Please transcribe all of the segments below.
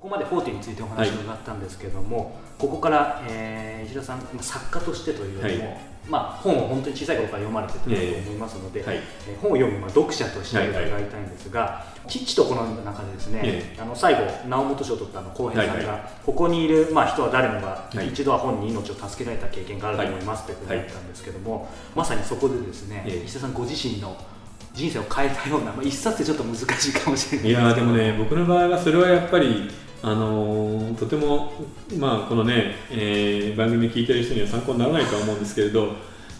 ここまでフォーティについてお話を伺ったんですけども、はい、ここから、えー、石田さん作家としてというよりも、はい、まあ、本を本当に小さい頃から読まれてたと思いますので、えーはい、本を読む、まあ、読者として伺いたいんですが、はい、父と子の中でですね、えー、あの最後直木賞を取った浩平さんが、ここにいる、まあ、人は誰もが一度は本に命を助けられた経験があると思いますということだったんですけども、まさにそこでですね、えー、石田さんご自身の人生を変えたような、まあ、一冊でちょっと難しいかもしれないいやでもね僕の場合はそれはやっぱりあのとても、まあ、このね、えー、番組聞いてる人には参考にならないとは思うんですけれど、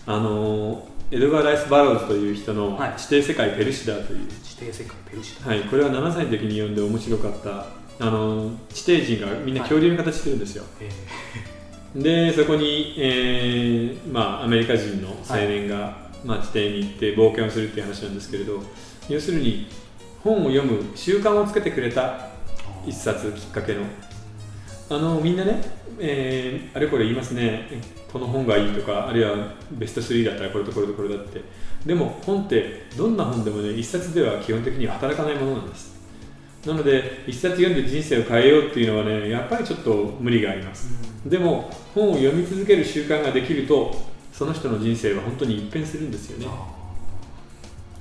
あのエドガー・ライス・バローズという人の「地底世界ペルシダー」という、地底世界ペルシダ。ー、はい、これは7歳の時に読んで面白かった。あの地底人がみんな恐竜の形してるんですよ、はい、でそこに、えーまあ、アメリカ人の青年が、はい、まあ、地底に行って冒険をするっていう話なんですけれど要するに本を読む習慣をつけてくれた一冊きっかけの。あのみんなね、えー、あれこれ言いますね。この本がいいとかあるいはベスト3だったらこれとこれとこれだって。でも本ってどんな本でもね一冊では基本的には働かないものなんです。なので一冊読んで人生を変えようっていうのはねやっぱりちょっと無理があります、うん、でも本を読み続ける習慣ができるとその人の人生は本当に一変するんですよね。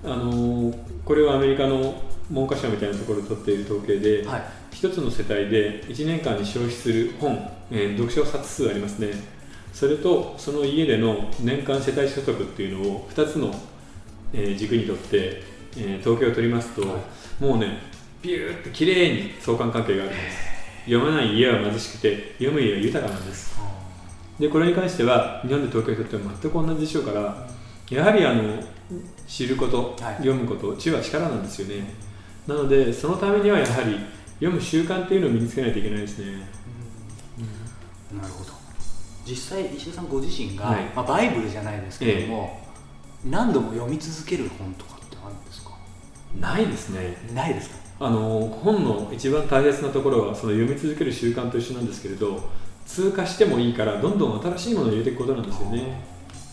あのこれはアメリカの文科省みたいなところで取っている統計で、はい、1つの世帯で1年間に消費する本、えー、読書冊数ありますね。それとその家での年間世帯所得っていうのを2つの、えー、軸にとって、えー、統計を取りますと、はい、もうねビューって綺麗に相関関係があるんです。読まない家は貧しくて読む家は豊かなんです。でこれに関しては日本で統計を取っても全く同じでしょうからやはりあの知ること、はい、読むこと知は力なんですよね。なのでそのためにはやはり読む習慣っていうのを身につけないといけないですね、うん、なるほど。実際石田さんご自身が、はい、まあ、バイブルじゃないですけども、ええ、何度も読み続ける本とかってあるんですか？ないですね。ないですか？あの本の一番大切なところはその読み続ける習慣と一緒なんですけれど通過してもいいからどんどん新しいものを入れていくことなんですよね。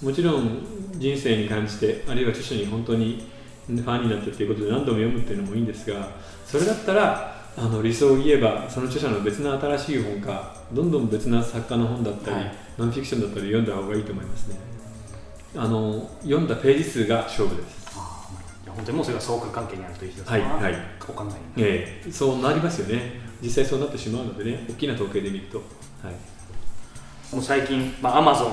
もちろん人生に感じてあるいは著書に本当にファンになってっていうことで何度も読むっていうのもいいんですがそれだったらあの理想を言えばその著者の別の新しい本かどんどん別な作家の本だったり、はい、ノンフィクションだったり読んだ方がいいと思いますね。あの読んだページ数が勝負です。本当にもうそれが相関関係にあるというはいはい、お考えに、ええ、そうなりますよね。実際そうなってしまうのでね大きな統計で見ると、はい、もう最近、まあ、アマゾン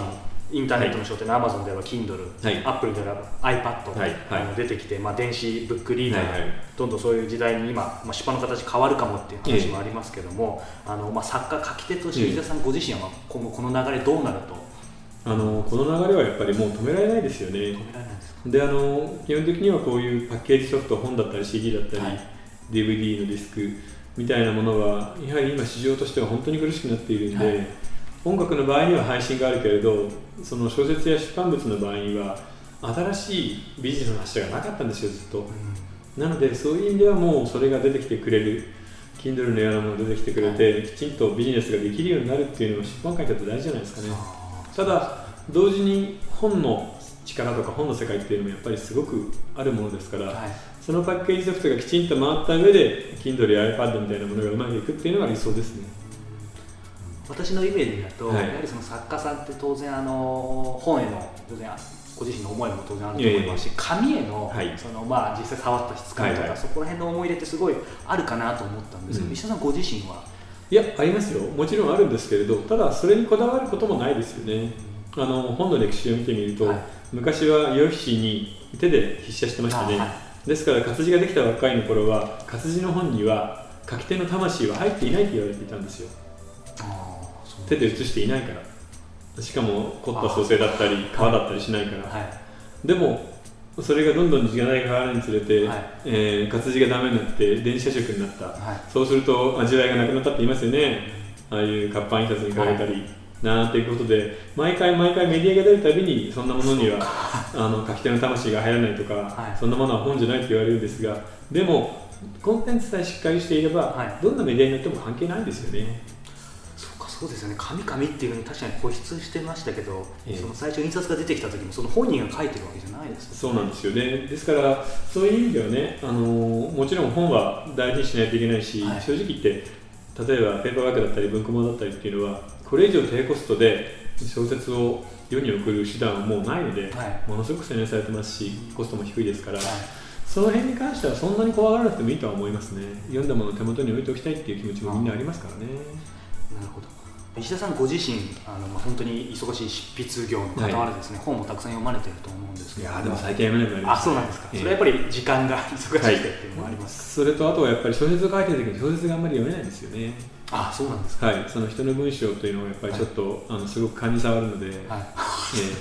インターネットの商店のアマゾンでは Kindle、はい、アップルでは iPad が、はい。あの出てきて、まあ、電子ブックリーダー、はいはい、どんどんそういう時代に今、まあ、出版の形変わるかもっていう話もありますけども、あのまあ、作家書き手として飯田さんご自身は今後この流れどうなると？あのこの流れはやっぱりもう止められないですよね。止められないですであの基本的にはこういうパッケージソフト本だったり CD だったり、はい、DVD のディスクみたいなものはやはり今市場としては本当に苦しくなっているんで、はい音楽の場合には配信があるけれどその小説や出版物の場合には新しいビジネスの発がなかったんですよずっと、うん、なのでそういう意味ではもうそれが出てきてくれる Kindle のようなものが出てきてくれて、はい、きちんとビジネスができるようになるっていうのは出版界にとって大事じゃないですかね。ただ同時に本の力とか本の世界っていうのもやっぱりすごくあるものですから、はい、そのパッケージソフトがきちんと回った上で Kindle や iPad みたいなものがうまくいくっていうのが理想ですね私のイメージだと、はい、やはりその作家さんって当然あの本への当然ご自身の思いも当然あると思いますし紙へのはい、そのまあ、実際触った質感とか、はいはい、そこら辺の思い入れってすごいあるかなと思ったんですけど、うん、石田さんご自身は？いやありますよ。もちろんあるんですけれどただそれにこだわることもないですよね、あの本の歴史を見てみると、はい、昔は洋紙に手で筆写してましたね、はい、ですから活字ができた若いの頃は活字の本には書き手の魂は入っていないと言われていたんですよ手で写していないから。しかも凝った蘇生だったり皮だったりしないから、はい、でもそれがどんどん時間が変わるにつれて、はい、えー、活字がダメになって電子写色になった、はい、そうすると味わいがなくなったって言いますよね。ああいう活版印刷に変えたり、なんていうことで毎回毎回メディアが出るたびにそんなものには あの書き手の魂が入らないとか、はい、そんなものは本じゃないと言われるんですがでもコンテンツさえしっかりしていれば、はい、どんなメディアによっても関係ないんですよね。そうですよね。紙紙っていうふうに確かに固執してましたけど、えー、その最初印刷が出てきた時もその本人が書いてるわけじゃないです、ね、そうなんですよね。ですからそういう意味ではねあのもちろん本は大事にしないといけないし、はい、正直言って例えばペーパーワークだったり文庫本だったりっていうのはこれ以上低コストで小説を世に送る手段はもうないので、はい、ものすごく洗練されてますしコストも低いですから、はい、その辺に関してはそんなに怖がらなくてもいいとは思いますね。読んだものを手元に置いておきたいっていう気持ちもみんなありますからね。なるほど石田さんご自身あの、まあ、本当に忙しい執筆業の傍らですね、はい、本もたくさん読まれてると思うんですけど。いやでも最近読めなくなりました、あそうなんですか、えー、それはやっぱり時間が忙しくてっていうのもあります、はい、それとあとはやっぱり小説を書いてる時に小説があんまり読めないんですよね。あそうなんですか、はい、その人の文章というのをやっぱりちょっと、はい、あのすごく感じ触るので、はい。えー、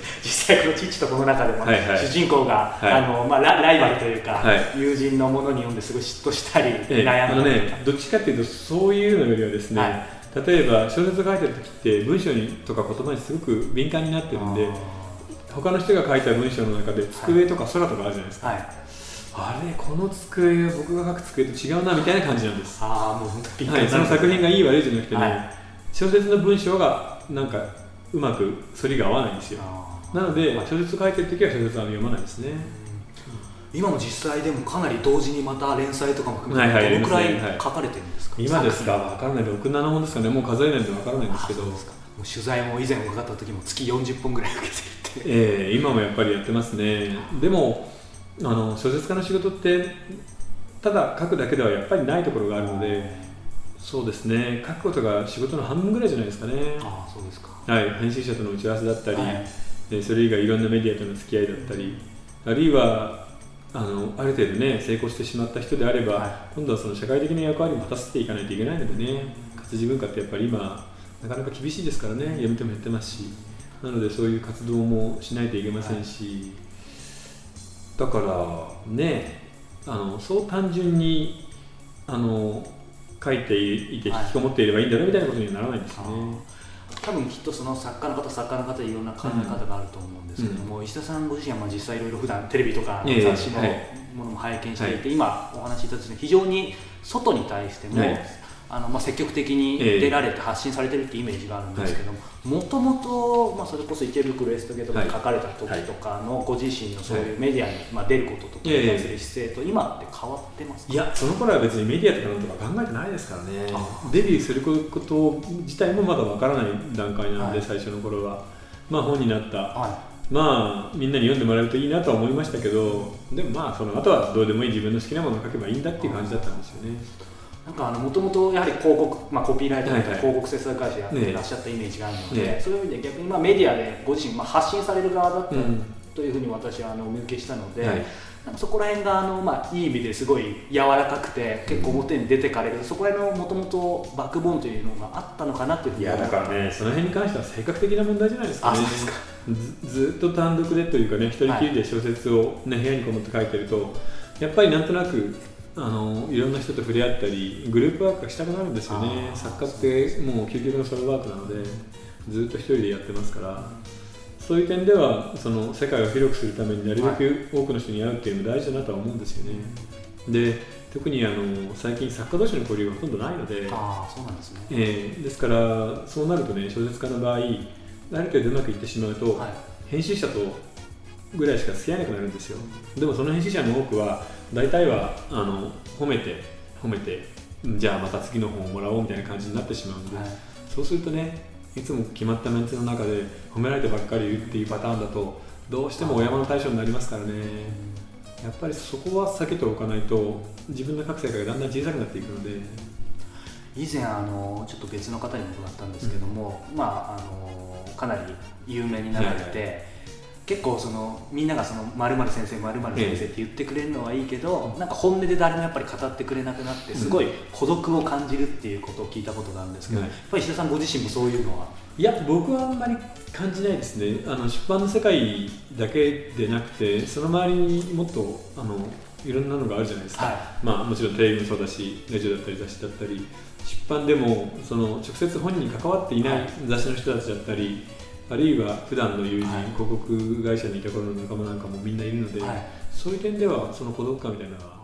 実際この父とこの中でも、はいはい、主人公が、はい、あのまあ、ラライバルというか、はい、友人のものに読んですごい嫉妬したり、えー、悩んだり。あのねどっちかっていうとそういうのよりはですね、はい例えば小説を書いてる時って文章にとか言葉にすごく敏感になってるんで他の人が書いた文章の中で机とか空とかあるじゃないですか、はい、あれこの机僕が書く机と違うなみたいな感じなんです。ああもう本当に、はい、その作品がいい悪いじゃなくてね、はい、小説の文章がなんかうまく反りが合わないんですよ。なので小説を書いてる時は小説は読まないですね今も実際でもかなり同時にまた連載とかも含めてどのくらい書かれてるんですか、はいはい、今ですか？分からない。67本ですかね？もう数えないと分からないんですけど。もう取材も以前伺った時も月40本ぐらい受けてるってええー、今もやっぱりやってますね。でもあの小説家の仕事ってただ書くだけではやっぱりないところがあるのでそうですね。書くことが仕事の半分ぐらいじゃないですかね。あそうですか。はい。編集者との打ち合わせだったり、はい、それ以外いろんなメディアとの付き合いだったりあるいはあのある程度ね成功してしまった人であれば、はい、今度はその社会的な役割も果たしていかないといけないのでね活字文化ってやっぱり今なかなか厳しいですからねやめてもやってますしなのでそういう活動もしないといけませんし、はい、だからねあのそう単純にあの書いていて引きこもっていればいいんだろうみたいなことにはならないんですよね。多分きっとその作家の方作家の方いろんな考え方があると思うんですけども、うん、石田さんご自身はまあ実際いろいろ普段テレビとか雑誌のものも拝見していて、はい、今お話しいただいた非常に外に対しても、はい、あのまあ、積極的に出られて発信されてるっていうイメージがあるんですけどもともとそれこそ池袋エストゲートで書かれた時とかのご自身のそういうメディアにまあ出ることとかに対する姿勢と今って変わってますいやその頃は別にメディアとかなんとか考えてないですからね。デビューすること自体もまだわからない段階なので、はい、最初の頃は。まあ本になった、はい。まあみんなに読んでもらえるといいなとは思いましたけどでもまあその後はどうでもいい自分の好きなものを書けばいいんだっていう感じだったんですよね。なんかもともとやはり広告、まあ、コピーライターとか広告制作会社やってらっしゃったイメージがあるので、ね、そういう意味で逆にまあメディアでご自身、まあ、発信される側だったというふうに私はあのお見受けしたので、はい、なんかそこら辺があの、まあ、いい意味ですごい柔らかくて結構表に出てかれる、そこら辺のもともとバックボーンというのがあったのかなというふうにいやだからねその辺に関しては性格的な問題じゃないですかね。ずっと単独でというかね一人きりで小説を、ね、部屋にこもって書いてるとやっぱりなんとなくあのいろんな人と触れ合ったりグループワークがしたくなるんですよね。作家ってもう究極のソロワークなのでずっと一人でやってますから。そういう点ではその世界を広くするためになるべく多くの人に会うっていうのも大事だなとは思うんですよね、で特にあの最近作家同士の交流がほとんどないのであそうなんですね、えー、ですからそうなるとね小説家の場合ある程度うまくいってしまうと、はい、編集者とぐらいしか付き合えなくなるんですよ。でもその編集者の多くは大体はあの褒めて褒めてじゃあまた次の本をもらおうみたいな感じになってしまうので、はい、そうするとねいつも決まったメンツの中で褒められてばっかりいるっていうパターンだとどうしてもお山の対象になりますからね。やっぱりそこは避けておかないと自分の書く世界がだんだん小さくなっていくので。以前あのちょっと別の方に伺ったんですけども、うん、まああのかなり有名になられて、はいはい結構そのみんながその〇〇先生〇〇先生って言ってくれるのはいいけど、なんか本音で誰もやっぱり語ってくれなくなってすごい孤独を感じるっていうことを聞いたことがあるんですけど、やっぱり石田さんご自身もそういうのは？いや僕はあんまり感じないですね。あの出版の世界だけでなくてその周りにもっとあのいろんなのがあるじゃないですか、はい、まあ、もちろんテレビもそうだしラジオだったり雑誌だったり出版でもその直接本人に関わっていない。雑誌の人たちだったり、あるいは普段の友人、はい、広告会社にいた頃の仲間なんかもみんないるので、はい、そういう点ではその孤独感みたいなのは